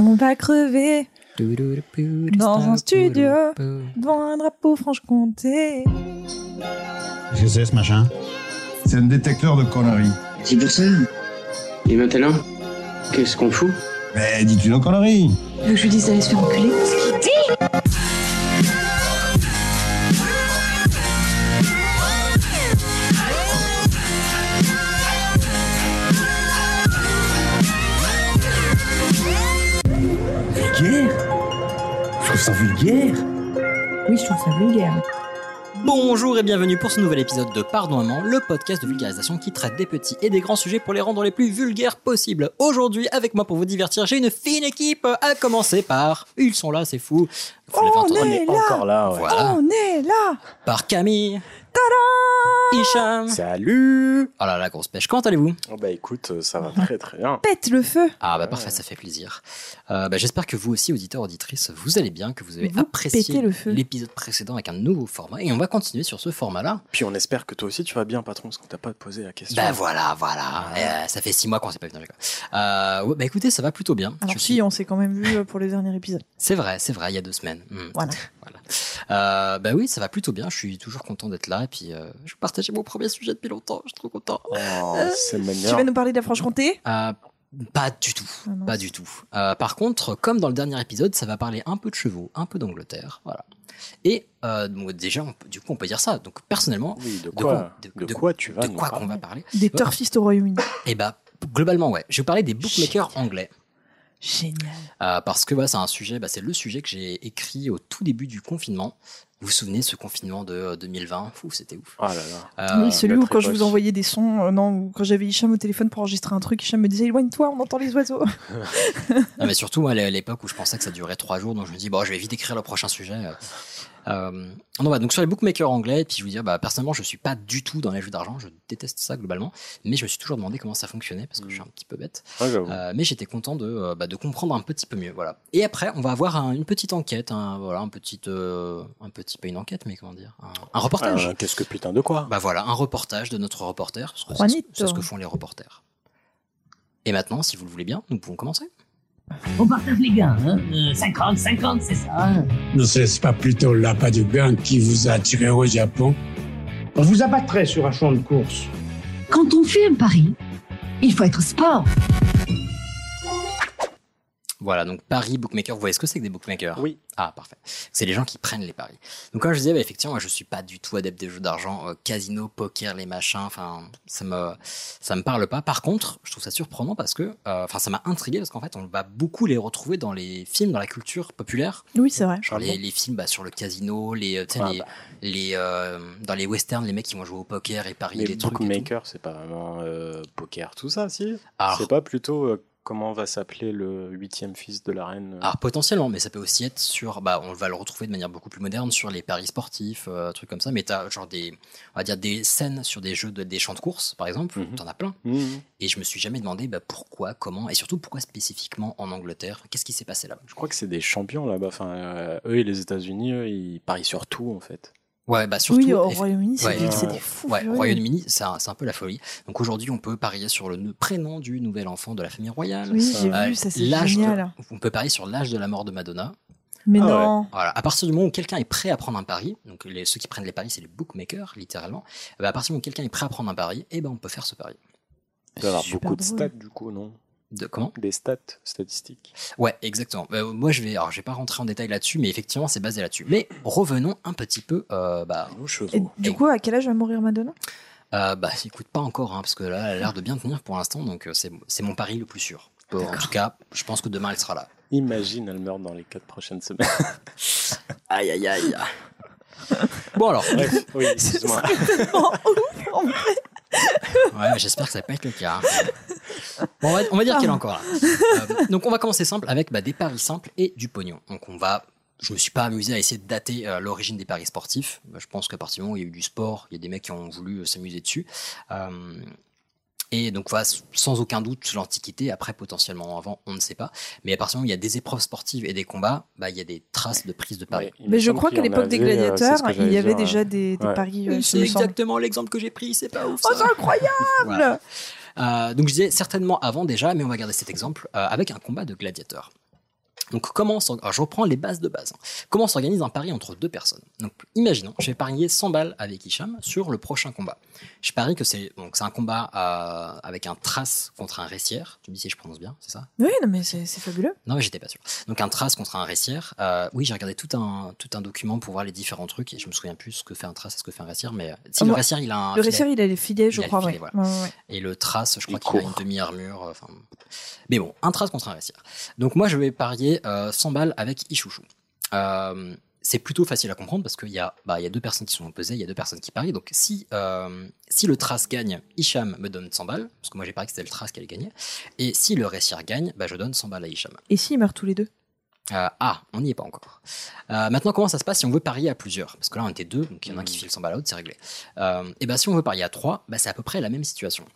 On va crever dans un studio devant un drapeau Franche-Comté. Qu'est-ce que c'est ce machin? C'est un détecteur de conneries. C'est pour ça. Et maintenant, qu'est-ce qu'on fout? Mais dis-tu nos conneries? Je lui dise d'aller se faire enculer? Vulgaire Oui, je trouve ça vulgaire. Bonjour et bienvenue pour ce nouvel épisode de Pardon Maman, le podcast de vulgarisation qui traite des petits et des grands sujets pour les rendre les plus vulgaires possibles. Aujourd'hui, avec moi pour vous divertir, j'ai une fine équipe, à commencer par... Ils sont là, c'est fou. On est là Encore là, ouais. Voilà. On est là Par Camille, Hicham. Salut Oh là là, grosse pêche. Comment allez-vous? Oh Bah écoute, euh, ça va très très bien. Pète le feu Ah bah parfait, ça fait plaisir. Euh, bah, J'espère que vous aussi, auditeurs, auditrices, vous allez bien, que vous avez Vous apprécié l'épisode précédent avec un nouveau format. Et on va continuer sur ce format-là. Puis on espère que toi aussi tu vas bien, patron, parce qu'on t'a pas posé la question. Bah voilà, voilà. Euh, ça fait six mois qu'on s'est pas vu dans les euh, Bah écoutez, ça va plutôt bien. Alors Je si, suis- on s'est quand même vu pour le dernier épisode. C'est vrai, c'est vrai, il y a deux semaines. Hmm. Voilà. Voilà. Euh, bah oui, ça va plutôt bien. Je suis toujours content d'être là. Et puis, euh, je vais partager mon premier sujet depuis longtemps. Je suis trop content. Oh, c'est Tu vas nous parler de la Franche-Comté? Euh, pas du tout. Ah. Pas du tout. Euh, par contre, comme dans le dernier épisode, ça va parler un peu de chevaux, un peu d'Angleterre. Voilà. Et euh, donc déjà, on du coup, on peut dire ça. Donc personnellement, Oui, de De quoi, de, de- quoi tu vas de quoi parler? qu'on va parler? Des turfistes au Royaume-Uni. Eh bah, globalement, ouais. Je vais parler des bookmakers anglais. Génial. Euh, parce que voilà, c'est un sujet, bah, c'est le sujet que j'ai écrit au tout début du confinement. Vous vous souvenez, ce confinement de euh, 2020 Fou, c'était ouf. Ah là là. Euh, oui, celui où quand je vous envoyais des sons, euh, non, ou quand j'avais Hicham au téléphone pour enregistrer un truc, Hicham me disait éloigne-toi, on entend les oiseaux. Non, mais surtout, à l'époque où je pensais que ça durait trois jours, donc je me dis, bon, je vais vite écrire le prochain sujet. Euh, non, bah, donc sur les bookmakers anglais, puis je vous dire, bah, personnellement, je suis pas du tout dans les jeux d'argent, je déteste ça globalement, mais je me suis toujours demandé comment ça fonctionnait parce que je suis un petit peu bête. Ah. Euh, mais j'étais content de, euh, bah, de comprendre un petit peu mieux, voilà. Et après, on va avoir un- une petite enquête, un, voilà, un petit, euh, un petit, pas une enquête, mais comment dire, un, un reportage. Euh, Qu'est-ce que putain de quoi? Bah voilà, un reportage de notre reporter. c'est ce que font les reporters. Et maintenant, si vous le voulez bien, nous pouvons commencer. On partage les gains, hein Euh, 50, 50, c'est ça. hein Ne serait-ce pas plutôt l'appât du gain qui vous a attiré au Japon On vous abattrait sur un champ de course. Quand on fait un pari, il faut être sport. Voilà, donc Paris Bookmaker, vous voyez ce que c'est que des bookmakers? Oui. Ah, parfait. C'est les gens qui prennent les paris. Donc, comme je disais, bah, effectivement, moi, je suis pas du tout adepte des jeux d'argent, euh, casino, poker, les machins, enfin, ça me, ça me parle pas. Par contre, je trouve ça surprenant parce que, euh, enfin, ça m'a intrigué parce qu'en fait, on va beaucoup les retrouver dans les films, dans la culture populaire. Oui, c'est vrai. Genre les, les films bah, sur le casino, les, euh, Ah les, bah. les, euh, dans les westerns, les mecs qui vont jouer au poker et parier des trucs. bookmaker, c'est pas vraiment euh, poker, tout ça, si? C'est pas plutôt euh, comment va s'appeler le huitième fils de la reine euh, Alors potentiellement, mais ça peut aussi être sur, bah, on va le retrouver de manière beaucoup plus moderne sur les paris sportifs, euh, trucs comme ça. Mais t'as genre des, on va dire des scènes sur des jeux de, des champs de course, par exemple. Mhm. T'en as plein. Mhm. Et je me suis jamais demandé bah, pourquoi, comment, et surtout pourquoi spécifiquement en Angleterre. Qu'est-ce qui s'est passé là-bas? Je crois que c'est des champions là-bas. Enfin, euh, eux et les États-Unis, ils parient sur tout en fait. Ouais, bah surtout. oui, au Royaume-Uni, c'est Ouais. des, fous. Ouais. Royaume-Uni, c'est un, c'est un peu la folie. Donc aujourd'hui, on peut parier sur le prénom du nouvel enfant de la famille royale. Oui, j'ai Euh, vu, ça c'est l'âge de- génial. on peut parier sur l'âge de la mort de Madonna. Mais Ah ouais. non. Voilà. À partir du moment où quelqu'un est prêt à prendre un pari, donc les, ceux qui prennent les paris, c'est les bookmakers, littéralement. ben, à partir du moment où quelqu'un est prêt à prendre un pari, eh ben, on peut faire ce pari. Il doit y avoir beaucoup de stats du coup, non? De comment Des stats statistiques. Ouais, exactement. Euh, moi, je vais, alors, je vais pas rentrer en détail là-dessus, mais effectivement, c'est basé là-dessus. Mais revenons un petit peu, euh, bah, Nos Et chevaux. du Et- coup, à quel âge va mourir Madonna? Euh, bah, écoute pas encore, hein, parce que là, elle a l'air de bien tenir pour l'instant, donc euh, c'est, c'est mon pari le plus sûr. Bon, en tout cas, je pense que demain, elle sera là. Imagine, elle meurt dans les quatre prochaines semaines. Aïe, aïe, aïe. bon alors, Bref, oui, excuse-moi. Ouais, mais j'espère que ça va pas être le cas. hein. Bon, on, va, on va dire qu'elle est encore là. Euh, donc on va commencer simple avec bah, des paris simples et du pognon. Donc on va, je me suis pas amusé à essayer de dater euh, l'origine des paris sportifs. Bah, je pense qu'à partir du moment où il y a eu du sport, il y a des mecs qui ont voulu euh, s'amuser dessus. Euh, et donc voilà, sans aucun doute l'Antiquité, après potentiellement avant, on ne sait pas. Mais à partir du moment où il y a des épreuves sportives et des combats, bah, il y a des traces de prise de paris. Ouais, Mais je crois qu'à l'époque des gladiateurs, il y avait dire, déjà des, des ouais. paris. euh, c'est exactement l'exemple que j'ai pris, c'est pas ouf. Oh, ça. c'est incroyable Voilà. Euh, donc je disais certainement avant déjà, mais on va garder cet exemple euh, avec un combat de gladiateurs. Donc comment alors, je reprends les bases de base. hein. Comment s'organise un pari entre deux personnes? Donc imaginons, je vais parier 100 balles avec Hicham sur le prochain combat. Je parie que c'est donc c'est un combat euh, avec un trace contre un récière. Tu me dis si je prononce bien, c'est ça? Oui, non, mais c'est fabuleux. Non, mais j'étais pas sûr. Donc un trace contre un récière. Euh, oui, j'ai regardé tout un tout un document pour voir les différents trucs et je me souviens plus ce que fait un trace et ce que fait un récière, mais euh, si Ah, le récière il a un Le récire, il a les filets, je crois, filet, ouais. voilà. Ouais, ouais, ouais. Et le trace, je crois Il qu'il a une demi-armure. euh, Enfin, mais bon, un trace contre un récire. Donc moi, je vais parier euh, 100 balles avec Ichouchou. Euh, c'est plutôt facile à comprendre parce qu'il y, a, bah, y a deux personnes qui sont opposées, il y a deux personnes qui parient. Donc si, euh, si le trace gagne, Hicham me donne 100 balles, parce que moi j'ai parié que c'était le trace qui allait gagner. Et si le récire gagne, bah, je donne 100 balles à Hicham. Et s'ils meurent tous les deux? Euh, ah, on n'y est pas encore. Euh, maintenant, comment ça se passe si on veut parier à plusieurs? Parce que là, on était deux, donc il y en a un qui file 100 balles à l'autre, c'est réglé. Euh, et ben, si on veut parier à trois, bah, c'est à peu près la même situation.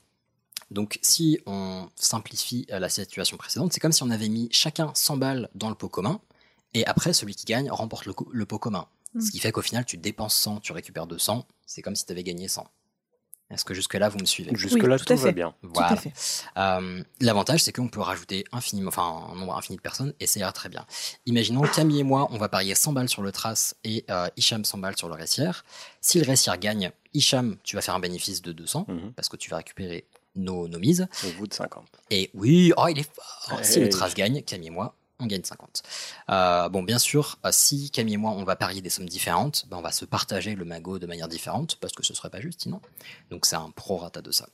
Donc, si on simplifie euh, la situation précédente, c'est comme si on avait mis chacun 100 balles dans le pot commun, et après, celui qui gagne remporte le, pot commun. Mm. Ce qui fait qu'au final, tu dépenses 100, tu récupères 200, c'est comme si tu avais gagné 100. Est-ce que jusque-là, vous me suivez? Jusque-là, tout va fait. bien. Voilà. Tout à fait. Euh, L'avantage, c'est qu'on peut rajouter infiniment, enfin, un nombre infini de personnes et ça ira très bien. Imaginons Camille et moi, on va parier 100 balles sur le trace et euh, Hicham 100 balles sur le récière. Si le récière gagne, Hicham, tu vas faire un bénéfice de 200 Mhm. parce que tu vas récupérer nos, nos mises. Au bout de 50. Et oui, oh, il est fort. Si le trace gagne, Camille et moi, on gagne 50. Euh, bon, bien sûr, euh, si Camille et moi, on va parier des sommes différentes, ben, on va se partager le magot de manière différente, parce que ce serait pas juste sinon. Donc c'est un prorata de ça.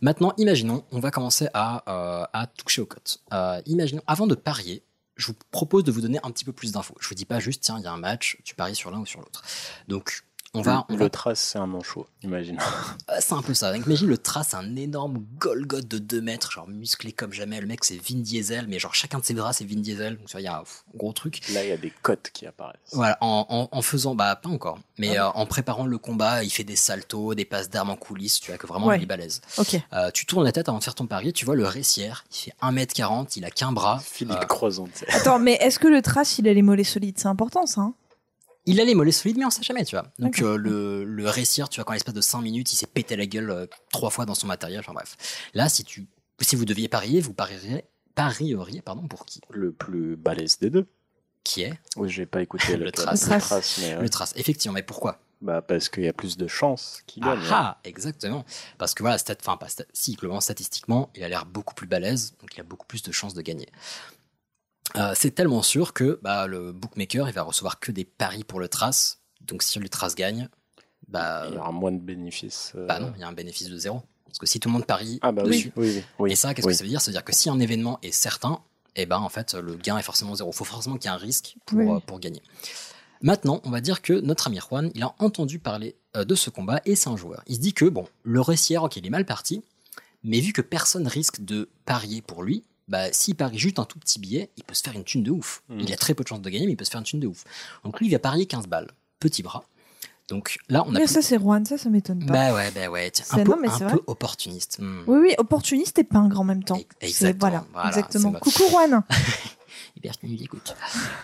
Maintenant, imaginons, on va commencer à, euh, à toucher aux cotes. Euh, imaginons, avant de parier, je vous propose de vous donner un petit peu plus d'infos. Je vous dis pas juste, tiens, il y a un match, tu paries sur l'un ou sur l'autre. Donc, on va, on le va trace, c'est un manchot, imagine. euh, C'est un peu ça. Donc, imagine le trace, un énorme Golgoth de 2 mètres, genre musclé comme jamais. Le mec, c'est Vin Diesel, mais genre chacun de ses bras, c'est Vin Diesel. Donc, tu vois, il y a un gros truc. Là, il y a des cotes qui apparaissent. Voilà, en, en, en faisant, bah, pas encore, mais euh, en préparant le combat, il fait des saltos, des passes d'armes en coulisses, tu vois, que vraiment, Ouais. il est balèze. Ok. Euh, tu tournes la tête avant de faire ton pari, tu vois le récière, il fait 1m40, il a qu'un bras. Philippe Euh, sais. Attends, mais est-ce que le trace, il a les mollets solides? C'est important, ça. hein Il a les mollets solides, mais on sait jamais, tu vois. Donc euh, le, le récire, tu vois, qu'en l'espace de 5 minutes, il s'est pété la gueule euh, trois fois dans son matériel, enfin bref. Là, si tu si vous deviez parier, vous parieriez, parieriez pardon, pour qui? Le plus balèze des deux. Qui est? Oui, j'ai pas écouté Le le, trace. le trace, mais, euh, Le trace. Effectivement, mais pourquoi? Bah, parce qu'il y a plus de chances qu'il Ah gagne. ah, exactement. Parce que voilà, stat, enfin, pas stat, si, globalement, statistiquement, il a l'air beaucoup plus balèze, donc il a beaucoup plus de chances de gagner. Euh, c'est tellement sûr que bah, le bookmaker, il va recevoir que des paris pour le trace. Donc si le trace gagne, bah, Il y aura moins de bénéfices. euh, bah non, il y a un bénéfice de zéro. Parce que si tout le monde parie Ah bah dessus, oui, oui, oui. oui. et ça, qu'est-ce oui. que ça veut dire? Ça veut dire que si un événement est certain, eh ben en fait, le gain est forcément zéro. Il faut forcément qu'il y ait un risque pour, Oui. euh, pour gagner. Maintenant, on va dire que notre ami Juan, il a entendu parler euh, de ce combat et c'est un joueur. Il se dit que, bon, le récière, ok, il est mal parti, mais vu que personne risque de parier pour lui, bah, s'il parie juste un tout petit billet, il peut se faire une thune de ouf. Mhm. Il a très peu de chances de gagner, mais il peut se faire une thune de ouf. Donc lui, il va parier 15 balles, petit bras. Donc là, on a Mais plus- ça, c'est Juan, ça, ça m'étonne pas. Bah ouais, bah ouais, tiens, un C'est- peu, non, un opportuniste. Hmm. Oui, oui, opportuniste et pingre en même temps. C'est- Exactement. Voilà, Voilà, exactement. Coucou qui nous écoute.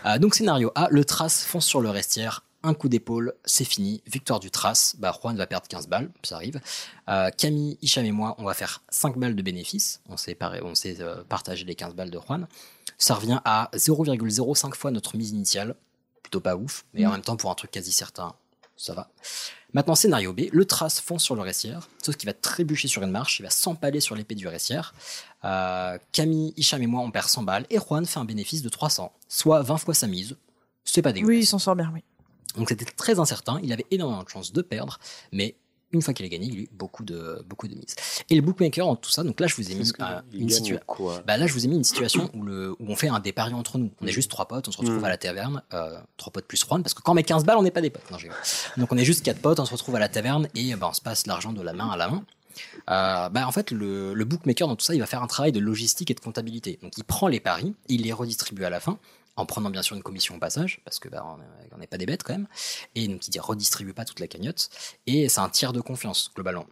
Euh, donc scénario A, le trace fonce sur le restière, un coup d'épaule, c'est fini, victoire du trace, bah Juan va perdre 15 balles, ça arrive. Euh, Camille, Hicham et moi, on va faire 5 balles de bénéfice, on s'est on s'est euh, partagé les 15 balles de Juan. Ça revient à 0,05 fois notre mise initiale, plutôt pas ouf, mais en Mm. même temps pour un truc quasi certain, ça va. Maintenant scénario B, le trace fonce sur le restière, sauf qu'il va trébucher sur une marche, il va s'empaler sur l'épée du restière. Euh, Camille, Hicham et moi, on perd 100 balles et Juan fait un bénéfice de 300, soit 20 fois sa mise. C'est pas dégueulasse. Oui, il s'en sort bien, oui. Donc c'était très incertain, il avait énormément de chances de perdre, mais une fois qu'il a gagné, il a eu beaucoup de, beaucoup de mises. Et le bookmaker en tout ça, donc là je vous ai mis euh, une situation. Bah là, je vous ai mis une situation où, le, où on fait un dépari entre nous. On est Mm. juste trois potes, on se retrouve Mm. à la taverne, euh, trois potes plus Juan, parce que quand on met 15 balles, on n'est pas des potes. Non, Donc on est juste quatre potes, on se retrouve à la taverne et bah, on se passe l'argent de la main à la main. Euh, bah, en fait, le, le bookmaker dans tout ça, il va faire un travail de logistique et de comptabilité. Donc il prend les paris, il les redistribue à la fin, en prenant bien sûr une commission au passage, parce que bah, on n'est pas des bêtes quand même. Et donc il dit redistribue pas toute la cagnotte. Et c'est un tiers de confiance, globalement.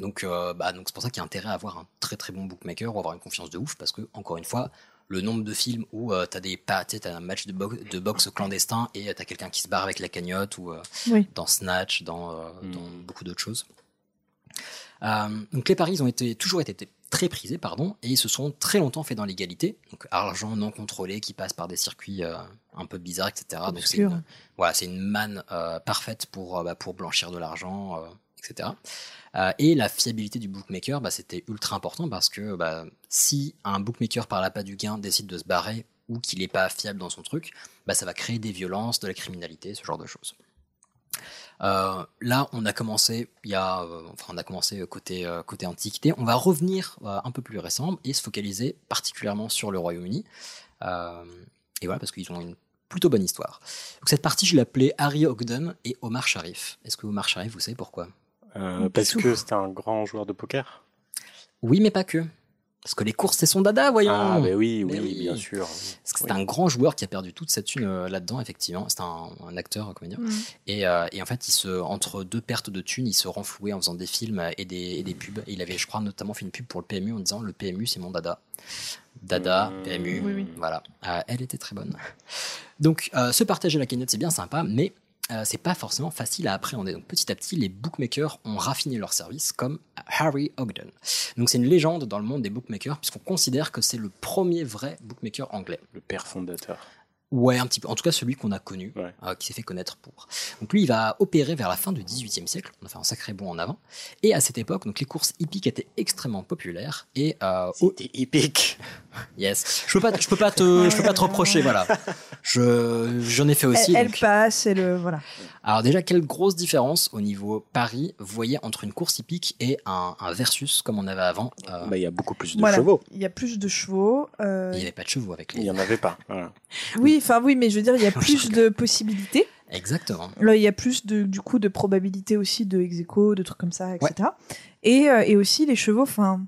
Donc, euh, bah, donc c'est pour ça qu'il y a intérêt à avoir un très très bon bookmaker ou avoir une confiance de ouf, parce que, encore une fois, le nombre de films où euh, t'as des pas, t'as un match de, bo- de boxe clandestin et euh, t'as quelqu'un qui se barre avec la cagnotte ou euh, Oui. dans Snatch, dans, euh, Mm. dans beaucoup d'autres choses. Euh, donc les paris ils ont été, toujours été, très prisés, pardon, et ils se sont très longtemps fait dans l'égalité. Donc argent non contrôlé qui passe par des circuits euh, un peu bizarres, etc. Donc c'est une, voilà, c'est une manne euh, parfaite pour, euh, bah, pour blanchir de l'argent, etc. Et la fiabilité du bookmaker, bah, c'était ultra important parce que bah, si un bookmaker par l'appât du gain décide de se barrer ou qu'il n'est pas fiable dans son truc, bah, ça va créer des violences, de la criminalité, ce genre de choses. Euh, là, on a commencé, il y a, euh, enfin, on a commencé côté euh, côté antiquité. On va revenir euh, un peu plus récent et se focaliser particulièrement sur le Royaume-Uni. Euh, et voilà, parce qu'ils ont une plutôt bonne histoire. Donc cette partie, je l'ai appelée Harry Ogden et Omar Sharif. Est-ce que Omar Sharif, vous savez pourquoi? Euh, parce que c'était un grand joueur de poker? Oui, mais pas que. Parce que les courses, c'est son dada, voyons. Ah, bah oui, Mais oui, bien sûr. Parce que c'est Oui. un grand joueur qui a perdu toute sa thune euh, là-dedans, effectivement. C'est un, un acteur, comédien. Mhm. Et, euh, et en fait, il se, entre deux pertes de thunes, il se renflouait en faisant des films et des, et des pubs. Et il avait, je crois, notamment fait une pub pour le PMU en disant Le PMU, c'est mon dada. Dada, Mmh. PMU, Oui, oui. voilà. Euh, elle était très bonne. Donc, euh, se partager la cagnotte, c'est bien sympa, mais euh, c'est pas forcément facile à appréhender. Donc, petit à petit, les bookmakers ont raffiné leur service, comme Harry Ogden. Donc, c'est une légende dans le monde des bookmakers, puisqu'on considère que c'est le premier vrai bookmaker anglais. Le père fondateur. Ouais, un petit peu. En tout cas, celui qu'on a connu, Ouais. euh, qui s'est fait connaître pour. Donc lui, il va opérer vers la fin du XVIIIe siècle. On a fait un sacré bond en avant. Et à cette époque, donc les courses hippiques étaient extrêmement populaires. Et euh, C'était épique. yes, je peux pas, je peux pas te, je peux pas te reprocher, voilà. Je, j'en ai fait aussi. elle, elle passe et le voilà. Alors déjà, quelle grosse différence au niveau Paris, vous voyez, entre une course hippique et un, un versus comme on avait avant. Euh, Bah, il y a beaucoup plus de Voilà. chevaux. Il y a plus de chevaux. euh, Il n'y avait pas de chevaux avec Il les. n'y en avait pas. Voilà. Oui, enfin oui, mais je veux dire, il y a plus de possibilités. Exactement. Là, il y a plus de, du coup de probabilité aussi de ex de trucs comme ça, etc. Et, euh, et aussi les chevaux, enfin,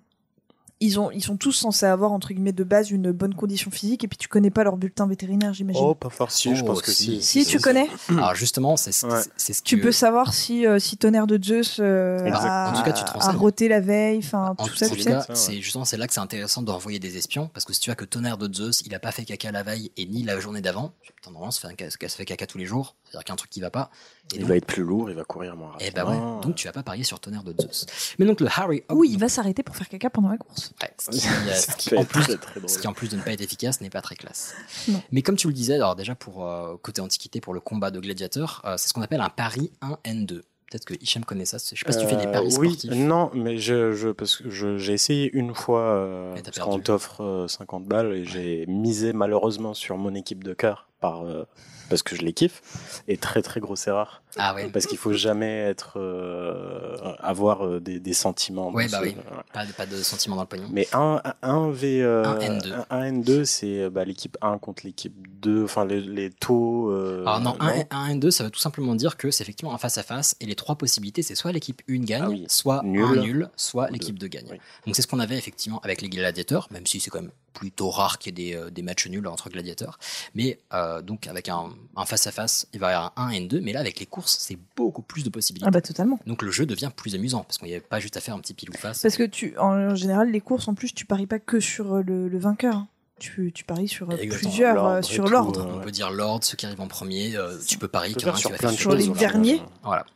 ils ont, ils sont tous censés avoir entre guillemets de base une bonne condition physique. Et puis tu connais pas leur bulletin vétérinaire, j'imagine. Oh, pas forcément. je Oh, pense que si. si. si tu connais, Alors justement, c'est Ouais. ce tu que- peux savoir si si, si tonnerre de Zeus euh, a, En tout cas, tu te a roté la veille, enfin En tout ça, tout tu sais. cas, c'est justement c'est là que c'est intéressant d'envoyer des espions parce que si tu as que tonnerre de Zeus, il a pas fait caca la veille et ni la journée d'avant. Putain, normalement, ça fait, un ça fait caca tous les jours, c'est-à-dire qu'il y a un truc qui va pas. Et Il donc, va être plus lourd, il va courir moins eh rapidement. ben ouais, donc tu vas pas parier sur tonnerre de Zeus. Mais donc le Harry Oui, il va s'arrêter pour faire caca pendant la course. Ouais, ce, qui, euh, ce en plus, très, très drôle. ce qui, en plus de ne pas être efficace n'est pas très classe. Non. Mais comme tu le disais, alors déjà pour euh, côté antiquité pour le combat de gladiateurs, euh, c'est ce qu'on appelle un pari 1N2. Peut-être que Hicham connaît ça. Je sais pas si tu fais des Euh, paris oui, sportifs. non, mais je, je, parce que je- j'ai essayé une fois, euh, Et parce qu'on t'offre euh, 50 balles et j'ai misé malheureusement sur mon équipe de cœur par, euh, parce que je les kiffe. Et très très grosse erreur. Ah ouais. Parce qu'il faut jamais être, euh, avoir euh, des, des sentiments. Ouais, bah ce- oui. voilà. Pas de, pas de sentiment dans le pognon. Mais un, un V, euh, Un N2. un- un N2, c'est euh, bah, l'équipe 1 contre l'équipe 2, enfin les, les taux. euh, Alors non, 1 un, N2, ça veut tout simplement dire que c'est effectivement un face-à-face et les trois possibilités, c'est soit l'équipe 1 gagne, Ah oui. soit Nul. un nul, soit l'équipe deux. 2 gagne. Oui. Donc c'est ce qu'on avait effectivement avec les gladiateurs, même si c'est quand même plutôt rare qu'il y ait des, euh, des matchs nuls entre gladiateurs. Mais euh, donc avec un un face-à-face, il va y avoir un 1 N2, mais là avec les courses, c'est beaucoup plus de possibilités. Ah bah totalement. Donc le jeu devient plus amusant parce qu'il n'y avait pas juste à faire un petit pile ou face. Parce que tu, en général, les courses, en plus, tu paries pas que sur euh, le, le vainqueur. hein. Tu, tu paries sur Exactement. plusieurs, euh, et sur l'ordre. On peut dire l'ordre, ceux qui arrivent en premier, euh, tu peux parier on peut qu'il y en a faire un qui sur va faire les derniers. Voilà.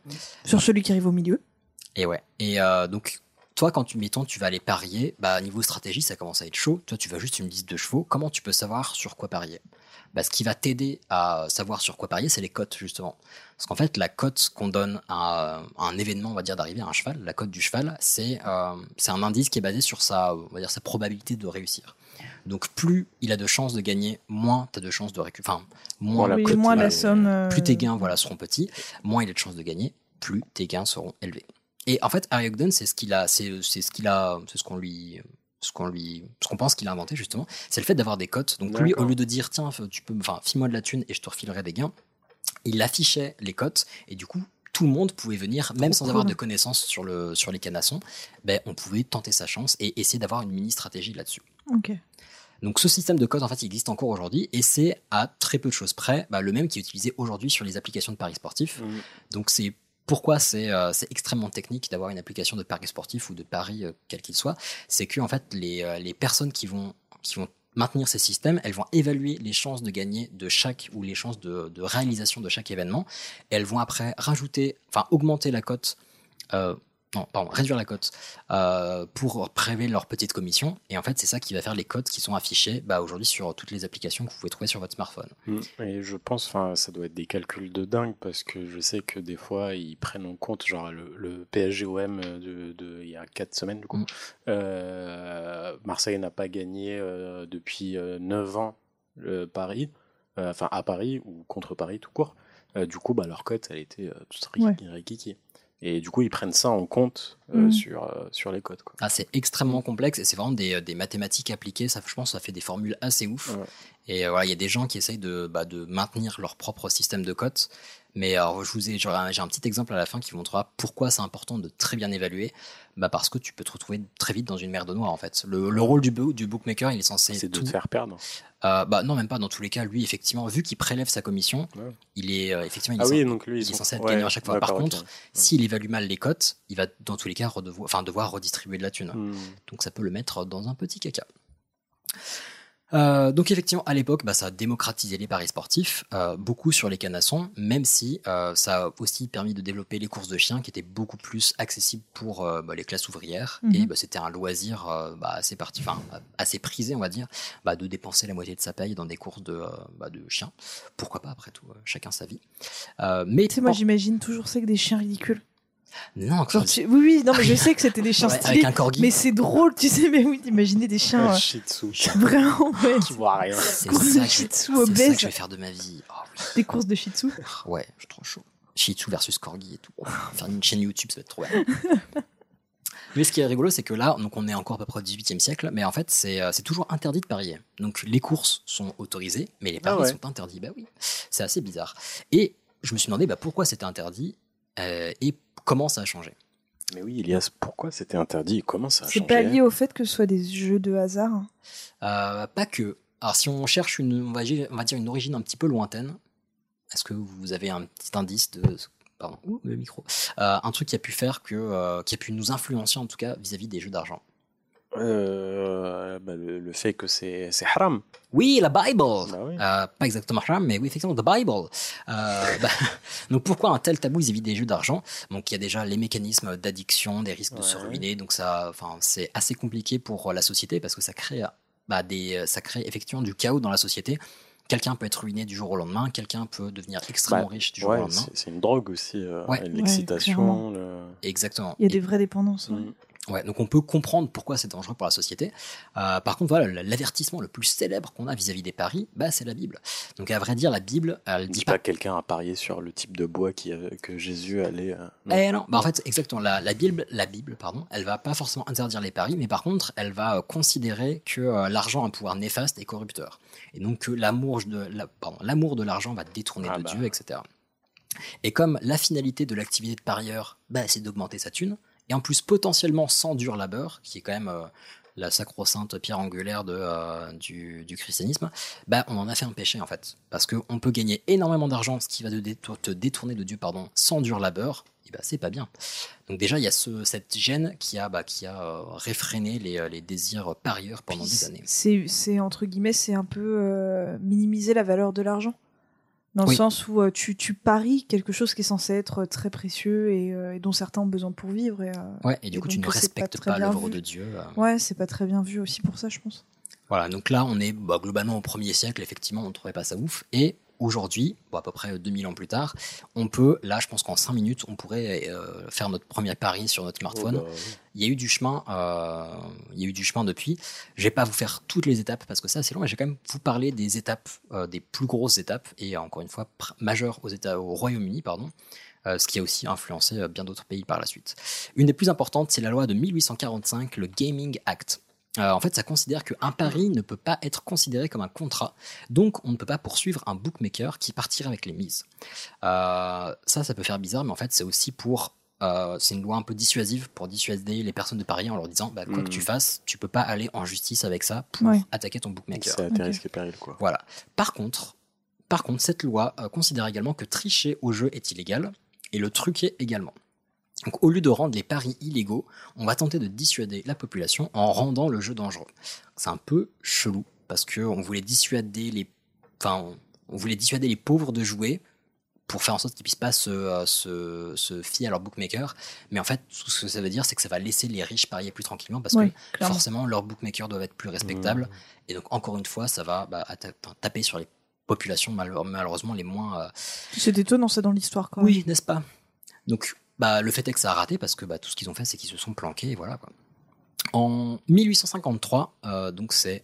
Sur celui qui arrive au milieu. Et ouais. Et euh, donc, toi, quand tu mettons, tu vas aller parier, bah, niveau stratégie, ça commence à être chaud. Toi, tu vas juste une liste de chevaux. Comment tu peux savoir sur quoi parier? Bah, Ce qui va t'aider à savoir sur quoi parier, c'est les cotes, justement. Parce qu'en fait, la cote qu'on donne à, à un événement, on va dire, d'arriver à un cheval, la cote du cheval, c'est euh, un indice qui est basé sur sa, on va dire, sa probabilité de réussir. Donc, plus il a de chances de gagner, moins tu as de chances de récupérer. Enfin, moins, oui, la somme. euh, plus tes gains voilà, seront petits, moins il a de chances de gagner, plus tes gains seront élevés. Et en fait, Harry Ogden, c'est ce qu'il a, c'est, c'est ce qu'il a, c'est ce qu'on lui, ce qu'on lui, ce qu'on pense qu'il a inventé justement, c'est le fait d'avoir des cotes. Donc lui, au lieu de dire tiens, tu peux, enfin, file-moi de la thune et je te refilerai des gains, il affichait les cotes et du coup. Tout le monde pouvait venir, même sans avoir de connaissances sur, le, sur les canassons, ben, on pouvait tenter sa chance et essayer d'avoir une mini stratégie là-dessus. Ok. Donc ce système de code, en fait, il existe encore aujourd'hui et c'est à très peu de choses près bah, le même qui est utilisé aujourd'hui sur les applications de paris sportifs. Mhm. Donc c'est pourquoi c'est euh, c'est extrêmement technique d'avoir une application de paris sportif ou de paris euh, quel qu'il soit. C'est que en fait les, euh, les personnes qui vont qui vont maintenir ces systèmes, elles vont évaluer les chances de gagner de chaque ou les chances de, de réalisation de chaque événement. Elles vont après rajouter, enfin augmenter la cote. Non, pardon, réduire la cote euh, pour prélever leur petite commission. Et en fait, c'est ça qui va faire les codes qui sont affichés bah, aujourd'hui sur toutes les applications que vous pouvez trouver sur votre smartphone. Mm. Et je pense, enfin, ça doit être des calculs de dingue parce que je sais que des fois ils prennent en compte, genre le, le PSGOM de, de il y a 4 semaines du coup. Mm. Euh, Marseille n'a pas gagné euh, depuis euh, 9 ans le Paris, euh, enfin à Paris ou contre Paris tout court. Euh, du coup, bah, leur cote, elle était euh, toute Ouais. rikiki. Et du coup, ils prennent ça en compte euh, Mm. sur, euh, sur les cotes. Quoi. Ah, c'est extrêmement complexe et c'est vraiment des, des mathématiques appliquées. Ça, je pense, ça fait des formules assez ouf. Ouais. Et euh, voilà, il y a des gens qui essayent de, bah, de maintenir leur propre système de cotes. Mais alors, je vous ai, j'ai un petit exemple à la fin qui vous montrera pourquoi c'est important de très bien évaluer. Bah, parce que tu peux te retrouver très vite dans une merde noire, en fait. Le, le rôle du, bo- du bookmaker, il est censé. C'est de tout- te faire perdre. Euh, bah, non, même pas. Dans tous les cas, lui, effectivement, vu qu'il prélève sa commission, Ouais. il est, euh, effectivement, il Ah est oui, censé- donc lui, il ils est sont- censé être ouais, gagnant à chaque fois. Par d'accord, contre, s'il évalue mal les cotes, il va dans tous les cas enfin, devoir redistribuer de la thune. Hmm. Donc ça peut le mettre dans un petit caca. Euh, donc effectivement, à l'époque, bah, ça a démocratisé les paris sportifs, euh, beaucoup sur les canassons, même si euh, ça a aussi permis de développer les courses de chiens, qui étaient beaucoup plus accessibles pour bah, les classes ouvrières. Mhm. Et bah, c'était un loisir assez, parti, assez prisé, on va dire, de dépenser la moitié de sa paye dans des courses de, de chiens. Pourquoi pas, après tout, chacun sa vie. Mais Tu sais, moi, j'imagine toujours ça que des chiens ridicules. Non, Genre, tu- Oui, oui, non, mais je sais que c'était des chiens Ouais, stylés. avec un corgi. Mais c'est drôle, tu sais, mais oui, d'imaginer des chiens. Un euh, shih tzu. Vraiment, ouais. Qui voit rien. c'est course ça, de shih tzu c'est ça obèse. que je vais faire de ma vie. Oh, oui. Des courses de shih tzu. Ouais, je suis trop chaud. Shih Tzu versus Corgi et tout. Oh, faire une chaîne YouTube, ça va être trop bien. Mais ce qui est rigolo, c'est que là, donc on est encore à peu près au 18e siècle, mais en fait, c'est euh, c'est toujours interdit de parier. Donc les courses sont autorisées, mais les paris Ah ouais. sont interdits. Bah oui, c'est assez bizarre. Et je me suis demandé bah, pourquoi c'était interdit euh, et comment ça a changé. Mais oui, Elias, pourquoi c'était interdit et comment ça a C'est changé pas lié au fait que ce soit des jeux de hasard. Euh, pas que. Alors si on cherche une, on va dire, on va dire une origine un petit peu lointaine, est-ce que vous avez un petit indice de, pardon, ouh, le micro, Euh, un truc qui a pu faire que, euh, qui a pu nous influencer en tout cas vis-à-vis des jeux d'argent. Euh, bah, le, le fait que c'est haram. Oui, la Bible. Bah oui. Euh, pas exactement haram, mais oui, effectivement, the Bible. Euh, bah, donc pourquoi un tel tabou vis-à-vis des jeux d'argent? Donc il y a déjà les mécanismes d'addiction, des risques de se ruiner, donc ça, enfin, c'est assez compliqué pour la société parce que ça crée, bah, des, ça crée effectivement du chaos dans la société. Quelqu'un peut être ruiné du jour au lendemain, quelqu'un peut devenir extrêmement Bah, riche du jour Ouais, au lendemain. c'est une drogue aussi. euh, Ouais. L'excitation. le... Exactement. Il y a des vraies dépendances. ouais. Ouais, donc on peut comprendre pourquoi c'est dangereux pour la société. Euh, par contre, voilà, l'avertissement le plus célèbre qu'on a vis-à-vis des paris, bah, c'est la Bible. Donc à vrai dire, la Bible, elle dit Dis pas pas quelqu'un a parié sur le type de bois qui, avait- que Jésus allait. euh, non. Eh non, bah en fait, exactement. La, la Bible, la Bible, pardon, elle va pas forcément interdire les paris, mais par contre, elle va euh, considérer que euh, l'argent a un pouvoir néfaste et corrupteur, et donc que l'amour de, la- l'amour de l'argent va détourner Ah de bah. Dieu, etc. Et comme la finalité de l'activité de parieur, bah, c'est d'augmenter sa thune, et en plus potentiellement sans dur labeur, qui est quand même euh, la sacro-sainte pierre angulaire de, euh, du, du christianisme, bah, on en a fait un péché en fait. Parce qu'on peut gagner énormément d'argent, ce qui va te, détour- te détourner de Dieu pardon, sans dur labeur, et bah, c'est pas bien. Donc déjà, il y a ce, cette gêne qui a, bah, qui a euh, réfréné les, les désirs parieurs pendant Puis des années. C'est, c'est entre guillemets, c'est un peu euh, minimiser la valeur de l'argent. Dans le sens où euh, tu, tu paries quelque chose qui est censé être très précieux et, euh, et dont certains ont besoin pour vivre. Et, euh, Ouais, et du et coup, tu ne respectes pas bien l'œuvre de Dieu. euh. Ouais, c'est pas très bien vu aussi pour ça, je pense. Voilà, donc là, on est bah, globalement au premier siècle, effectivement, on ne trouvait pas ça ouf. Et aujourd'hui, bon, à peu près 2000 ans plus tard, on peut, là, je pense qu'en 5 minutes, on pourrait euh, faire notre premier pari sur notre smartphone. Oh, bah. Il y a eu du chemin, euh, il y a eu du chemin depuis. Je vais pas vous faire toutes les étapes parce que ça c'est long, mais je vais quand même vous parler des étapes, euh, des plus grosses étapes et encore une fois majeures aux États, au Royaume-Uni, pardon. ce qui a aussi influencé bien d'autres pays par la suite. Une des plus importantes, c'est la loi de 1845, le Gaming Act. Euh, en fait, ça considère qu'un pari ne peut pas être considéré comme un contrat, donc on ne peut pas poursuivre un bookmaker qui partirait avec les mises. Euh, ça, ça peut faire bizarre, mais en fait, c'est aussi pour euh, c'est une loi un peu dissuasive pour dissuader les personnes de parier en leur disant bah, quoi que tu fasses, tu peux pas aller en justice avec ça pour Ouais. attaquer ton bookmaker. C'est à tes risques et périls, quoi. Voilà. Par contre, par contre, cette loi euh, considère également que tricher au jeu est illégal et le truquer également. Donc, au lieu de rendre les paris illégaux, on va tenter de dissuader la population en rendant le jeu dangereux. C'est un peu chelou parce que on voulait dissuader les, enfin, on- voulait dissuader les pauvres de jouer pour faire en sorte qu'ils puissent pas se, euh, se, se fier à leur bookmaker. Mais en fait, tout ce que ça veut dire, c'est que ça va laisser les riches parier plus tranquillement parce Oui, que clairement. forcément, leurs bookmakers doivent être plus respectables. Mmh. Et donc, encore une fois, ça va bah, taper sur les populations mal- malheureusement les moins. euh, C'est étonnant ça dans l'histoire quand même. Oui, n'est-ce pas? Donc, bah, le fait est que ça a raté parce que bah, tout ce qu'ils ont fait, c'est qu'ils se sont planqués. Et voilà, quoi. En 1853, euh, donc c'est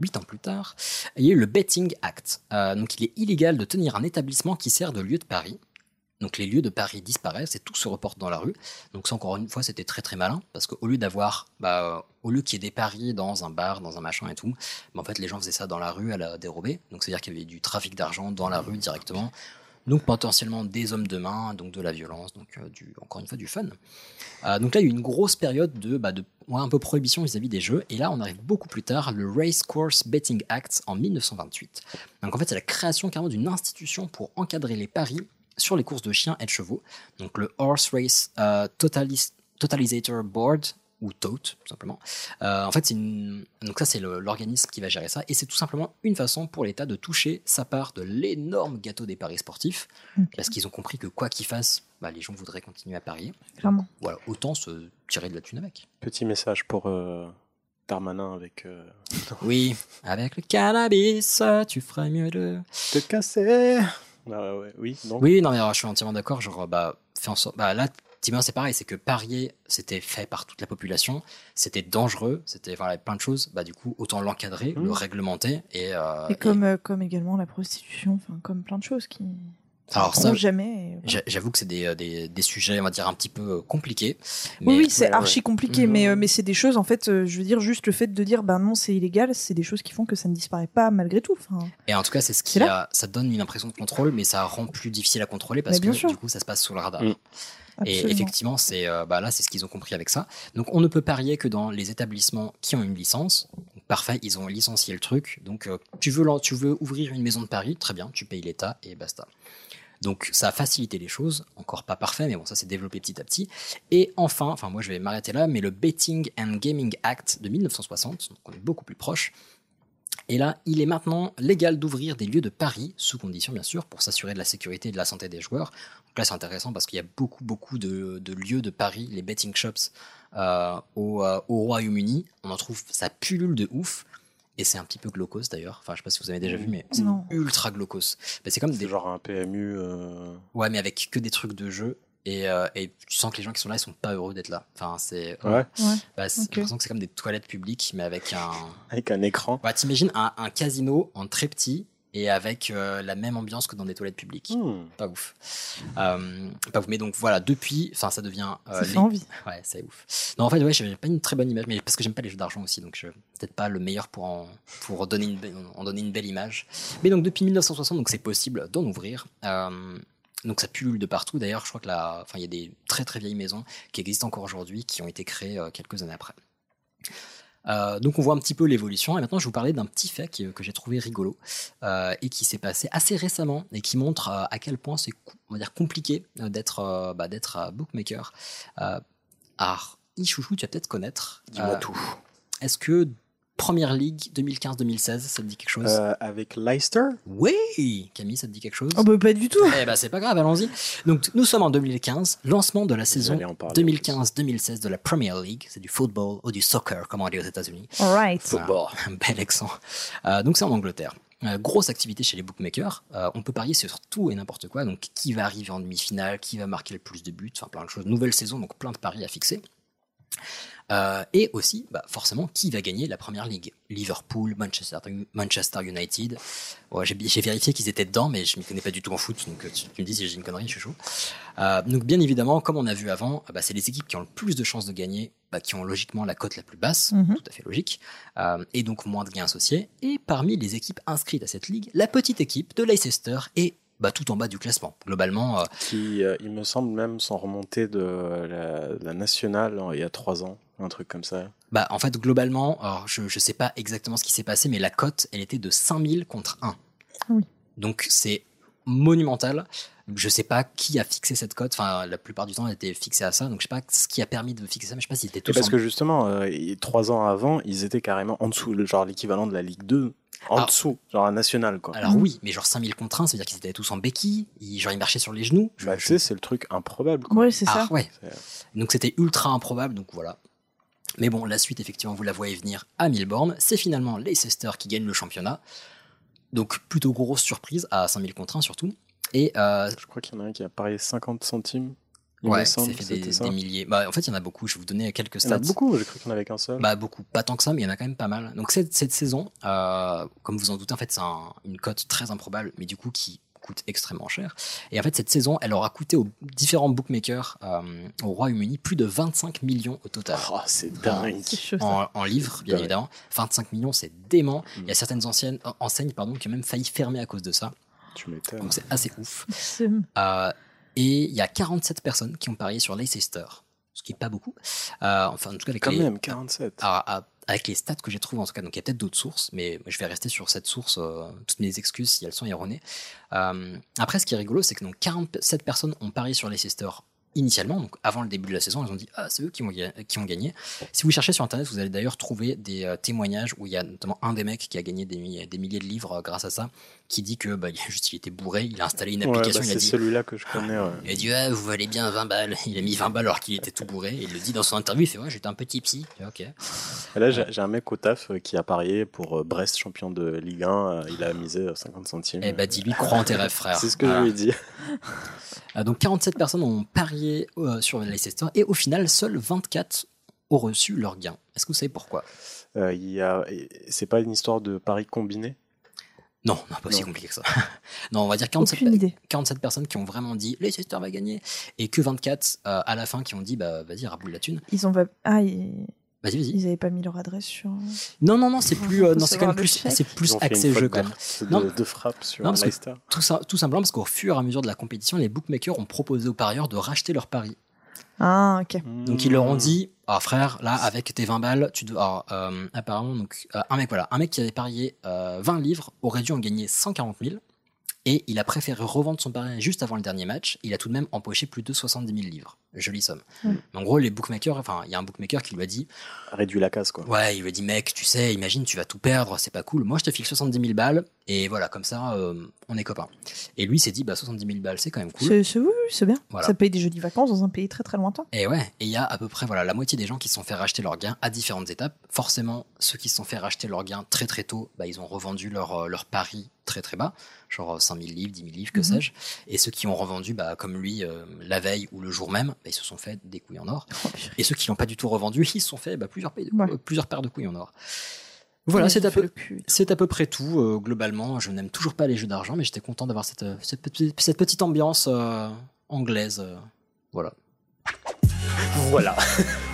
8 ans plus tard, il y a eu le Betting Act. Euh, donc, il est illégal de tenir un établissement qui sert de lieu de pari. Donc, les lieux de pari disparaissent et tout se reporte dans la rue. Donc, ça, encore une fois, c'était très très malin parce qu'au lieu d'avoir, bah, euh, au lieu qu'il y ait des paris dans un bar, dans un machin et tout, bah, en fait, les gens faisaient ça dans la rue à la dérobée. Donc, c'est-à-dire qu'il y avait du trafic d'argent dans la rue directement. Donc, potentiellement des hommes de main, donc de la violence, donc euh, encore une fois du fun. Euh, donc là, il y a eu une grosse période de, bah, de un peu prohibition vis-à-vis des jeux. Et là, on arrive beaucoup plus tard, le Race Course Betting Act en 1928. Donc en fait, c'est la création carrément d'une institution pour encadrer les paris sur les courses de chiens et de chevaux. Donc le Horse Race euh, Totalis- Board ou TOTE, tout simplement. Euh, en fait, c'est une... donc ça, c'est l'organisme qui va gérer ça, et c'est tout simplement une façon pour l'État de toucher sa part de l'énorme gâteau des paris sportifs, Ok. parce qu'ils ont compris que quoi qu'ils fassent, bah, les gens voudraient continuer à parier. Clairement. Voilà, autant se tirer de la thune avec. Petit message pour euh, Darmanin avec euh, Oui, avec le cannabis, tu ferais mieux de. te casser. Ah ouais, oui, donc. Oui, non, mais alors, je suis entièrement d'accord. Genre, bah, fais en sorte. Bah, là, typiquement, c'est pareil, c'est que parier, c'était fait par toute la population, c'était dangereux, c'était voilà, plein de choses. Bah, du coup, autant l'encadrer, Mhm. le réglementer et. euh, Et comme, euh, comme également la prostitution, enfin comme plein de choses qui. Alors ça, jamais. J'avoue que c'est des, euh, des, des sujets, on va dire, un petit peu compliqués. Oui, mais- oui, c'est ouais, archi compliqué, Mhm. mais, euh, mais c'est des choses, en fait, euh, je veux dire, juste le fait de dire, ben non, c'est illégal, c'est des choses qui font que ça ne disparaît pas malgré tout. Enfin, Et en tout cas, c'est ce qui a, ça donne une impression de contrôle, mais ça rend plus difficile à contrôler parce bien que sûr. du coup, ça se passe sous le radar. Et effectivement, c'est euh, bah là, c'est ce qu'ils ont compris avec ça. Donc, on ne peut parier que dans les établissements qui ont une licence. Donc, parfait, ils ont licencié le truc. Donc, euh, tu veux, lan- tu veux ouvrir une maison de paris, très bien, tu payes l'État et basta. Donc, ça a facilité les choses. Encore pas parfait, mais bon, ça s'est développé petit à petit. Et enfin, enfin, moi, je vais m'arrêter là, mais le Betting and Gaming Act de 1960, donc on est beaucoup plus proche. Et là, il est maintenant légal d'ouvrir des lieux de paris, sous condition bien sûr, pour s'assurer de la sécurité et de la santé des joueurs. Donc là, c'est intéressant parce qu'il y a beaucoup, beaucoup de, de lieux de paris, les betting shops euh, au, euh, au Royaume-Uni. On en trouve, ça pullule de ouf. Et c'est un petit peu glaucos d'ailleurs. Enfin, je sais pas si vous avez déjà vu, mais c'est ultra glaucos. Ben, c'est comme des. genre un PMU. euh, Ouais, mais avec que des trucs de jeu. Et, euh, et tu sens que les gens qui sont là, ils sont pas heureux d'être là. Enfin, c'est. Ouais, Ouais. J'ai l'impression que c'est comme des toilettes publiques, mais avec un. avec un écran. Ouais, t'imagines un, un casino en très petit et avec euh, la même ambiance que dans des toilettes publiques. Hmm. Pas ouf. Euh, pas ouf. Mais donc voilà, depuis, enfin, ça devient. euh, Ça fait les- envie. Ouais, c'est ouf. Non, en fait, ouais, j'ai pas une très bonne image, mais parce que j'aime pas les jeux d'argent aussi, donc je peut-être pas le meilleur pour en, pour donner une, be- en donner une belle image. Mais donc depuis 1960, donc c'est possible d'en ouvrir. Euh, donc ça pullule de partout. D'ailleurs, je crois que là, enfin, il y a des très très vieilles maisons qui existent encore aujourd'hui, qui ont été créées euh, quelques années après. Euh, donc on voit un petit peu l'évolution et maintenant je vais vous parler d'un petit fait qui- que j'ai trouvé rigolo euh, et qui s'est passé assez récemment et qui montre euh, à quel point c'est co- on va dire compliqué euh, d'être euh, bah, d'être euh, bookmaker. Euh, alors, Ichouchou, tu vas peut-être connaître. Dis-moi Euh, tout. Est-ce que Première Ligue 2015-2016, ça te dit quelque chose? Euh, avec Leicester? Oui Camille, ça te dit quelque chose? Oh, bah, pas du tout. Eh ben c'est pas grave, allons-y. Donc nous sommes en 2015, lancement de la saison J'allais en parler, en 2015-2016 de la Premier League, c'est du football ou du soccer comme on dit aux États-Unis. Alright. Voilà, un bel accent. Euh, donc c'est en Angleterre. Euh, grosse activité chez les bookmakers. Euh, on peut parier sur tout et n'importe quoi. Donc qui va arriver en demi-finale, qui va marquer le plus de buts, enfin plein de choses. Nouvelle saison, donc plein de paris à fixer. Euh, et aussi, bah, forcément, qui va gagner la première ligue? Liverpool, Manchester, Manchester United. Ouais, j'ai j'ai vérifié qu'ils étaient dedans, mais je m'y connais pas du tout en foot, donc euh, tu, tu me dis si j'ai une connerie, je suis chaud. Euh, donc, bien évidemment, comme on a vu avant, euh, bah, c'est les équipes qui ont le plus de chances de gagner, bah, qui ont logiquement la cote la plus basse, Mhm. tout à fait logique, euh, et donc moins de gains associés. Et parmi les équipes inscrites à cette ligue, la petite équipe de Leicester est bah, tout en bas du classement. Globalement, euh, qui, euh, il me semble même, sont remontés de la, la nationale euh, il y a trois ans, un truc comme ça. Bah, en fait, globalement, alors, je ne sais pas exactement ce qui s'est passé, mais la cote, elle était de 5000 contre 1. Oui. Donc, c'est monumental. Je sais pas qui a fixé cette cote. Enfin, la plupart du temps, elle était fixée à ça. Donc, je sais pas ce qui a permis de fixer ça, mais je sais pas s'ils étaient Et tous parce en- que justement, euh, trois ans avant, ils étaient carrément en dessous, genre l'équivalent de la Ligue 2. En Ah. dessous, genre un national, quoi. Alors oui, mais genre 5000 contre 1, ça veut dire qu'ils étaient tous en béquille, ils, genre ils marchaient sur les genoux. Je- Bah, je- tu sais, c'est le truc improbable. Quoi. Ouais, c'est Ah ça. ouais. C'est- Donc c'était ultra improbable, donc voilà. Mais bon, la suite, effectivement, vous la voyez venir à Milborn. C'est finalement Leicester qui gagne le championnat. Donc plutôt grosse surprise, à 5000 contre 1 surtout. Et euh, Je crois qu'il y en a un qui a parié 50 centimes. Ouais, ça fait des, c'était ça. des milliers. Bah, en fait, il y en a beaucoup. Je vais vous donner quelques Il y en a stats. beaucoup, j'ai cru qu'il y en avait qu'un seul. Bah beaucoup, pas tant que ça, mais il y en a quand même pas mal. Donc cette, cette saison, euh, comme vous en doutez, en fait, c'est un- une cote très improbable, mais du coup qui coûte extrêmement cher. Et en fait, cette saison, elle aura coûté aux différents bookmakers euh, au Royaume-Uni plus de 25 millions au total. Oh, c'est dingue. En, en livres, bien Ouais. évidemment. 25 millions, c'est dément. Mm. Il y a certaines anciennes, en- enseignes pardon, qui ont même failli fermer à cause de ça. Tu m'étonnes. Donc c'est assez ouf. Euh, et il y a 47 personnes qui ont parié sur Leicester, ce qui est pas beaucoup. Euh, enfin, en tout cas, avec Quand les, même, 47. ah, ah, avec les stats que j'ai trouvées en tout cas, donc il y a peut-être d'autres sources, mais je vais rester sur cette source, euh, toutes mes excuses si elles sont erronées. Euh, après, ce qui est rigolo, c'est que donc 47 personnes ont parié sur Leicester initialement, donc avant le début de la saison, elles ont dit ah c'est eux qui ont, gagné. Si vous cherchez sur internet, vous allez d'ailleurs trouver des euh, témoignages où il y a notamment un des mecs qui a gagné des milliers de livres euh, grâce à ça, qui dit que bah, il a juste il était bourré, il a installé une Ouais, application, bah, il a c'est celui-là que je connais. ouais. il a dit ouais, vous valez bien 20 balles. Il a mis 20 balles alors qu'il était tout bourré. Et il le dit dans son interview, il fait ouais j'étais un petit psy. Ok. Et Là, j'ai un mec au taf euh, qui a parié pour euh, Brest, champion de Ligue 1. euh, Il a misé euh, 50 centimes. Eh bah dis-lui crois en tes rêves frère. C'est ce que Voilà. je lui ai dit. Euh, donc 47 personnes ont parié sur Leicester et au final, seules 24 ont reçu leur gain. Est-ce que vous savez pourquoi? Euh, a... C'est pas une histoire de paris combiné? Non, non, pas aussi Non. compliqué que ça. non, on va dire 47, Aucune idée. 47 personnes qui ont vraiment dit Leicester va gagner et que 24 euh, à la fin qui ont dit bah vas-y raboule la thune. Ils ont pas... Ah, ils... Vas-y vas-y. ils avaient pas mis leur adresse sur. Non non non c'est plus euh, non c'est quand même plus c'est plus axé jeu quand même. d'arrêt Non. de, de frappe sur Non, Leicester. Tout, tout simplement parce qu'au fur et à mesure de la compétition, les bookmakers ont proposé aux parieurs de racheter leurs paris. Ah, ok. Donc ils leur ont dit, ah frère, là avec tes 20 balles, tu dois, alors, euh, apparemment donc euh, un mec voilà, un mec qui avait parié euh, 20 livres aurait dû en gagner 140 000 et il a préféré revendre son pari juste avant le dernier match. Il a tout de même empoché plus de 70 000 livres, jolie somme. Mais en gros les bookmakers, enfin il y a un bookmaker qui lui a dit, Réduit la casse, quoi. ouais, il lui a dit mec, tu sais, imagine tu vas tout perdre, c'est pas cool. Moi je te file 70 000 balles et voilà comme ça euh, on est copains. Et lui s'est dit bah 70 000 balles c'est quand même cool. C'est c'est- oui, oui, c'est bien. Voilà. Ça paye des jolies vacances dans un pays très très lointain. Et ouais, et il y a à peu près voilà la moitié des gens qui se sont fait racheter leurs gains à différentes étapes. Forcément, ceux qui se sont fait racheter leurs gains très très tôt, bah, ils ont revendu leur, euh, leur pari très très bas, genre euh, 5000 livres, 10 000 livres, que Mhm. sais-je. Et ceux qui ont revendu, bah, comme lui, euh, la veille ou le jour même, bah, ils se sont fait des couilles en or. Et ceux qui n'ont pas du tout revendu, ils se sont fait bah, plusieurs, pailles de- Ouais. euh, plusieurs paires de couilles en or. Voilà, c'est à, peu, à peu près tout. euh, globalement, je n'aime toujours pas les jeux d'argent, mais j'étais content d'avoir cette, euh, cette, petite- cette petite ambiance euh, anglaise. euh, voilà. Voilà.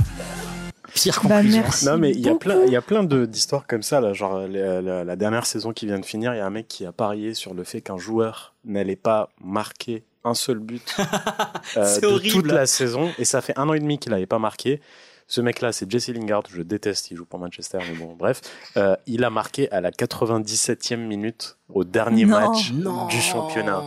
Pire Bah, conclusion. merci. Non, mais il y a plein, il y a plein de- d'histoires comme ça. Là, genre la, la- la dernière saison qui vient de finir, il y a un mec qui a parié sur le fait qu'un joueur n'allait pas marquer un seul but euh, de horrible. toute la saison, et ça fait un an et demi qu'il n'avait pas marqué. Ce mec-là, c'est Jesse Lingard. Je déteste. Il joue pour Manchester, mais bon, bref. Euh, il a marqué à la 97e minute au dernier Non. match du championnat.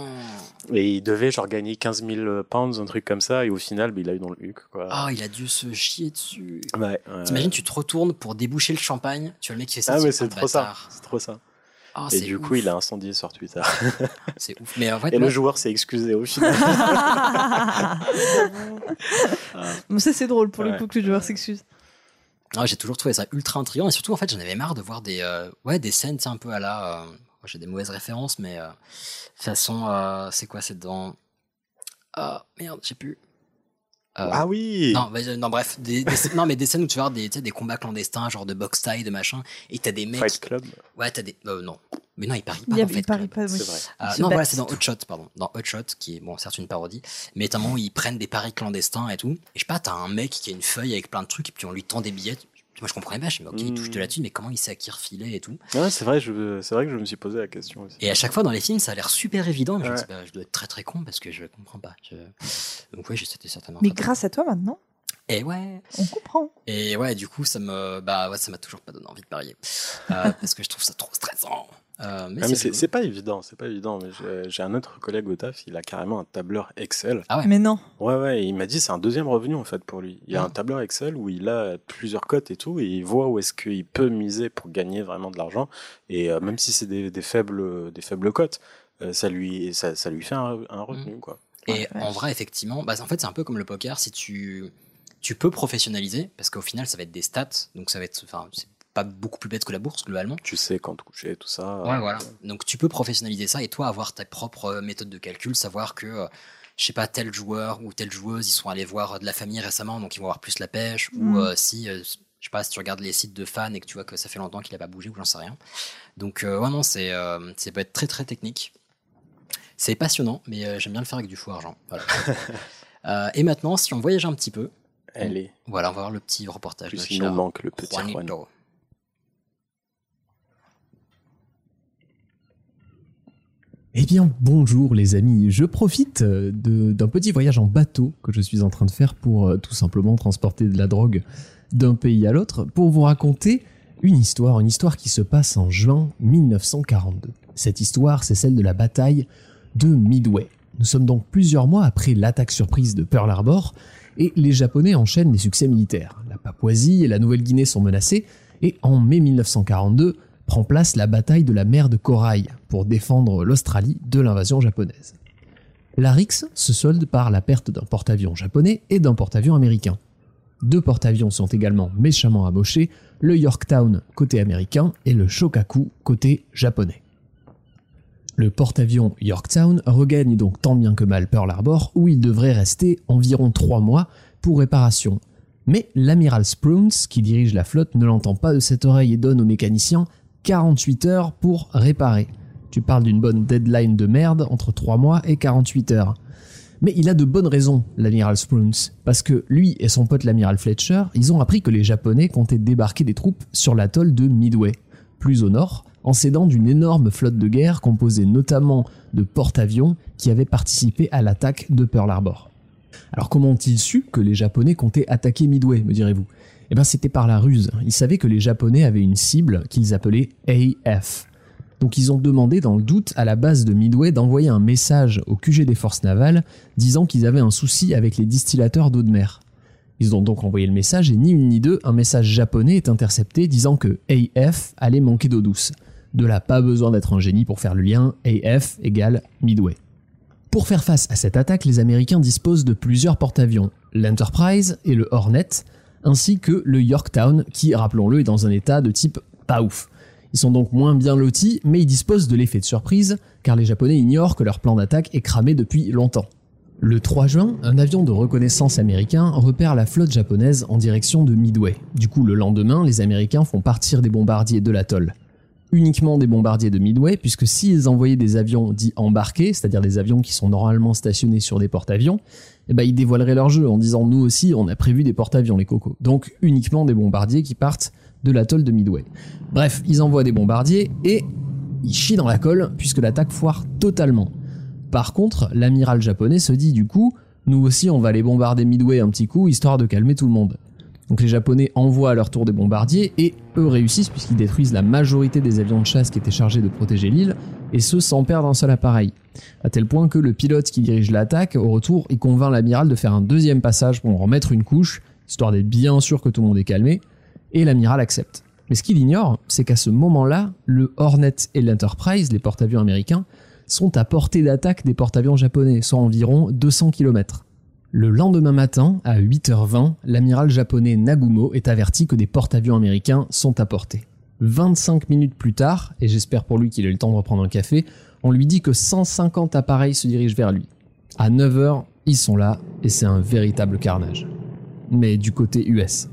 Et il devait genre gagner 15 000 pounds, un truc comme ça. Et au final, bah, il a eu dans le huc. Quoi. Ah, il a dû se chier dessus. Ouais. T'imagines, tu te retournes pour déboucher le champagne, tu vois le mec qui fait ça. Ah, mais c'est ah, trop ça. C'est trop ça. Ah, Et du ouf. coup, il a incendié sur Twitter. C'est ouf. Mais en fait, Et moi- le joueur s'est excusé au final. Bon, ça c'est drôle pour Ouais. le coup que le joueur s'excuse. Ah, j'ai toujours trouvé ça ultra intriguant et surtout en fait j'en avais marre de voir des euh, ouais des scènes un peu à la euh, moi, j'ai des mauvaises références mais euh, façon euh, c'est quoi c'est dans ah merde j'ai plus Euh, ah oui non, bref des, des- non mais des scènes où tu vas voir des, des combats clandestins genre de box tie de machin et t'as des mecs Fight Club. ouais t'as des euh, non mais non il parie pas Il, y a, dans il Fight parie Club. pas, oui. C'est vrai. Euh, non, voilà, c'est dans Hot Shot, pardon. Dans Hot Shot, qui est, bon, certes une parodie, mais à un moment où ils prennent des paris clandestins et tout. Et je sais pas, t'as un mec qui a une feuille avec plein de trucs et puis on lui tend des billets. Moi, je comprenais pas. Je me dis, ok, il touche de la thune, mais comment il sait à qui refiler et tout. Ouais, c'est vrai, je, c'est vrai que je me suis posé la question aussi. Et à chaque fois dans les films, ça a l'air super évident. Mais je, me Ouais. dis, bah, je dois être très très con parce que je comprends pas. Je... Donc, ouais, c'était certainement. Mais grâce à toi maintenant. Et ouais. On comprend. Et ouais, du coup, ça me, bah ouais, ça m'a toujours pas donné envie de parier. Euh, parce que je trouve ça trop stressant. Euh, mais Ah, c'est pas évident, c'est pas évident. j'ai- un autre collègue au taf, il a carrément un tableur Excel. Ah ouais. Mais non. Ouais, ouais, il m'a dit c'est un deuxième revenu en fait pour lui. Il a Ah. un tableur Excel où il a plusieurs cotes et tout, et il voit où est-ce qu'il peut miser pour gagner vraiment de l'argent. Et euh, même si c'est des, des faibles, des faibles cotes, euh, ça lui, ça, ça lui fait un, un revenu Mm. quoi. Et en vrai, effectivement, bah, en fait, c'est un peu comme le poker. Si tu, tu peux professionnaliser, parce qu'au final, ça va être des stats, donc ça va être, enfin, c'est pas beaucoup plus bête que la bourse globalement. Tu sais quand te coucher, tout ça. Ouais, voilà. Donc tu peux professionnaliser ça et toi avoir ta propre euh, méthode de calcul, savoir que, euh, je sais pas, tel joueur ou telle joueuse, ils sont allés voir de la famille récemment, donc ils vont avoir plus la pêche, Mm. ou euh, si, euh, je sais pas, si tu regardes les sites de fans et que tu vois que ça fait longtemps qu'il a pas bougé ou j'en sais rien. Donc euh, ouais, non, c'est, euh, ça peut être très très technique. C'est passionnant, mais euh, j'aime bien le faire avec du faux argent. Voilà. Euh, et maintenant, si on voyage un petit peu, Est. voilà, on va voir le petit reportage. Plus de il cher nous manque le petit Juanito. Juan. Eh bien, bonjour les amis. Je profite euh, d'un petit voyage en bateau que je suis en train de faire pour euh, tout simplement transporter de la drogue d'un pays à l'autre pour vous raconter une histoire, une histoire qui se passe en juin 1942. Cette histoire, c'est celle de la bataille de Midway. Nous sommes donc plusieurs mois après l'attaque surprise de Pearl Harbor et les Japonais enchaînent les succès militaires. La Papouasie et la Nouvelle-Guinée sont menacées et en mai 1942 prend place la bataille de la mer de Corail pour défendre l'Australie de l'invasion japonaise. La rixe se solde par la perte d'un porte-avions japonais et d'un porte-avions américain. Deux porte-avions sont également méchamment amochés, le Yorktown côté américain et le Shokaku côté japonais. Le porte-avions Yorktown regagne donc tant bien que mal Pearl Harbor où il devrait rester environ trois mois pour réparation. Mais l'amiral Spruance, qui dirige la flotte, ne l'entend pas de cette oreille et donne aux mécaniciens 48 heures pour réparer. Tu parles d'une bonne deadline de merde entre 3 mois et 48 heures. Mais il a de bonnes raisons, l'amiral Spruance, parce que lui et son pote l'amiral Fletcher, ils ont appris que les Japonais comptaient débarquer des troupes sur l'atoll de Midway, plus au nord, en s'aidant d'une énorme flotte de guerre composée notamment de porte-avions qui avaient participé à l'attaque de Pearl Harbor. Alors comment ont-ils su que les Japonais comptaient attaquer Midway, me direz-vous? Eh bien c'était par la ruse. Ils savaient que les Japonais avaient une cible qu'ils appelaient AF. Donc ils ont demandé dans le doute à la base de Midway d'envoyer un message au QG des forces navales disant qu'ils avaient un souci avec les distillateurs d'eau de mer. Ils ont donc envoyé le message et ni une ni deux, un message japonais est intercepté disant que AF allait manquer d'eau douce. De là, pas besoin d'être un génie pour faire le lien, AF égale Midway. Pour faire face à cette attaque, les Américains disposent de plusieurs porte-avions, l'Enterprise et le Hornet, ainsi que le Yorktown, qui, rappelons-le, est dans un état de type pas ouf. Ils sont donc moins bien lotis, mais ils disposent de l'effet de surprise, car les Japonais ignorent que leur plan d'attaque est cramé depuis longtemps. Le 3 juin, un avion de reconnaissance américain repère la flotte japonaise en direction de Midway. Du coup, le lendemain, les Américains font partir des bombardiers de l'atoll. Uniquement des bombardiers de Midway, puisque s'ils envoyaient des avions dits embarqués, c'est-à-dire des avions qui sont normalement stationnés sur des porte-avions, eh ben, ils dévoileraient leur jeu en disant nous aussi on a prévu des porte-avions les cocos. Donc uniquement des bombardiers qui partent de l'atoll de Midway. Bref, ils envoient des bombardiers et ils chient dans la colle puisque l'attaque foire totalement. Par contre, l'amiral japonais se dit du coup, nous aussi on va les bombarder Midway un petit coup histoire de calmer tout le monde. Donc les japonais envoient à leur tour des bombardiers et eux réussissent puisqu'ils détruisent la majorité des avions de chasse qui étaient chargés de protéger l'île et ce sans perdre un seul appareil. À tel point que le pilote qui dirige l'attaque, au retour, il convainc l'amiral de faire un deuxième passage pour en remettre une couche, histoire d'être bien sûr que tout le monde est calmé, et l'amiral accepte. Mais ce qu'il ignore, c'est qu'à ce moment-là, le Hornet et l'Enterprise, les porte-avions américains, sont à portée d'attaque des porte-avions japonais, soit environ 200 km. Le lendemain matin, à 8h20, l'amiral japonais Nagumo est averti que des porte-avions américains sont à portée. 25 minutes plus tard, et j'espère pour lui qu'il ait le temps de reprendre un café, on lui dit que 150 appareils se dirigent vers lui. À 9h, ils sont là, et c'est un véritable carnage. Mais du côté US.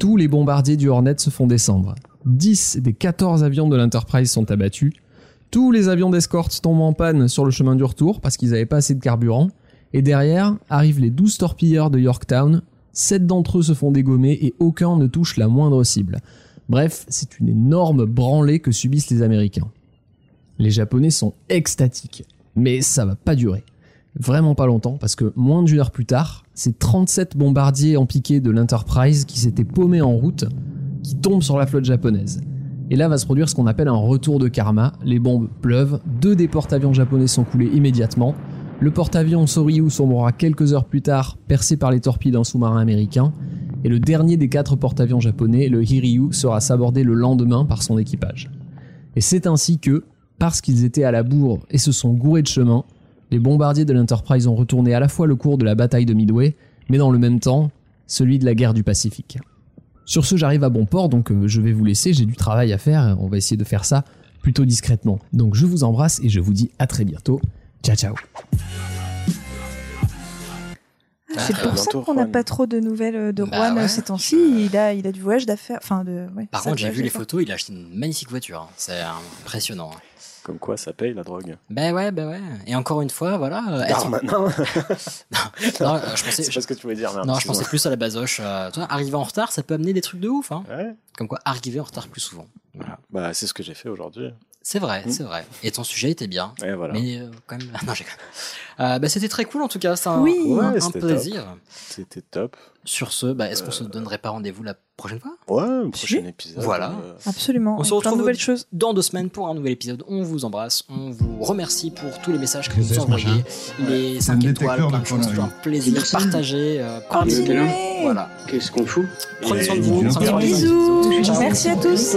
Tous les bombardiers du Hornet se font descendre. 10 des 14 avions de l'Enterprise sont abattus. Tous les avions d'escorte tombent en panne sur le chemin du retour parce qu'ils n'avaient pas assez de carburant. Et derrière arrivent les 12 torpilleurs de Yorktown. 7 d'entre eux se font dégommer et aucun ne touche la moindre cible. Bref, c'est une énorme branlée que subissent les Américains. Les Japonais sont extatiques, mais ça va pas durer. Vraiment pas longtemps, parce que moins d'une heure plus tard, c'est 37 bombardiers en piqué de l'Enterprise qui s'étaient paumés en route, qui tombent sur la flotte japonaise. Et là va se produire ce qu'on appelle un retour de karma. Les bombes pleuvent, deux des porte-avions japonais sont coulés immédiatement. Le porte-avions Soryu sombrera quelques heures plus tard, percé par les torpilles d'un sous-marin américain. Et le dernier des quatre porte-avions japonais, le Hiryu, sera sabordé le lendemain par son équipage. Et c'est ainsi que, parce qu'ils étaient à la bourre et se sont gourés de chemin, les bombardiers de l'Enterprise ont retourné à la fois le cours de la bataille de Midway, mais dans le même temps, celui de la guerre du Pacifique. Sur ce, j'arrive à bon port, donc euh, je vais vous laisser, j'ai du travail à faire, on va essayer de faire ça plutôt discrètement. Donc je vous embrasse et je vous dis à très bientôt. Ciao ciao C'est très pour ça qu'on n'a pas trop de nouvelles euh, de Bah Juan ouais. euh, ces temps-ci. Il a, il a du voyage d'affaires. Enfin, de. ouais, Par contre, j'ai vu les photos, il a acheté une magnifique voiture. hein. C'est impressionnant. Comme quoi, ça paye la drogue. Ben ouais, ben ouais. Et encore une fois, voilà. euh, Non, je pensais, C'est pas ce que tu voulais dire, merde. non, je pensais plus à la basoche. euh, toi, arriver en retard, ça peut amener des trucs de ouf. Hein. Ouais. Comme quoi, arriver en retard plus souvent. Voilà. Bah, c'est ce que j'ai fait aujourd'hui. C'est vrai, Mm. c'est vrai. Et ton sujet était bien. Et voilà. Mais euh, quand même. Non, j'ai euh, bah, C'était très cool en tout cas. C'est un, Oui. un- Ouais, un c'était plaisir. C'était top. Sur ce, bah, est-ce qu'on se Euh. donnerait pas rendez-vous la prochaine fois? Ouais, prochain épisode. Voilà. euh, Absolument. On se plein de retrouve nouvelles choses. dans deux semaines pour un nouvel épisode. On vous embrasse, on vous remercie pour tous les messages que vous nous envoyez, les C'est 5 un étoiles, plein de choses, un plaisir Merci. partagé par les Continuez. autres. Voilà. Qu'est-ce qu'on fout? Prenez soin de vous. retrouve Bisous. Merci à tous.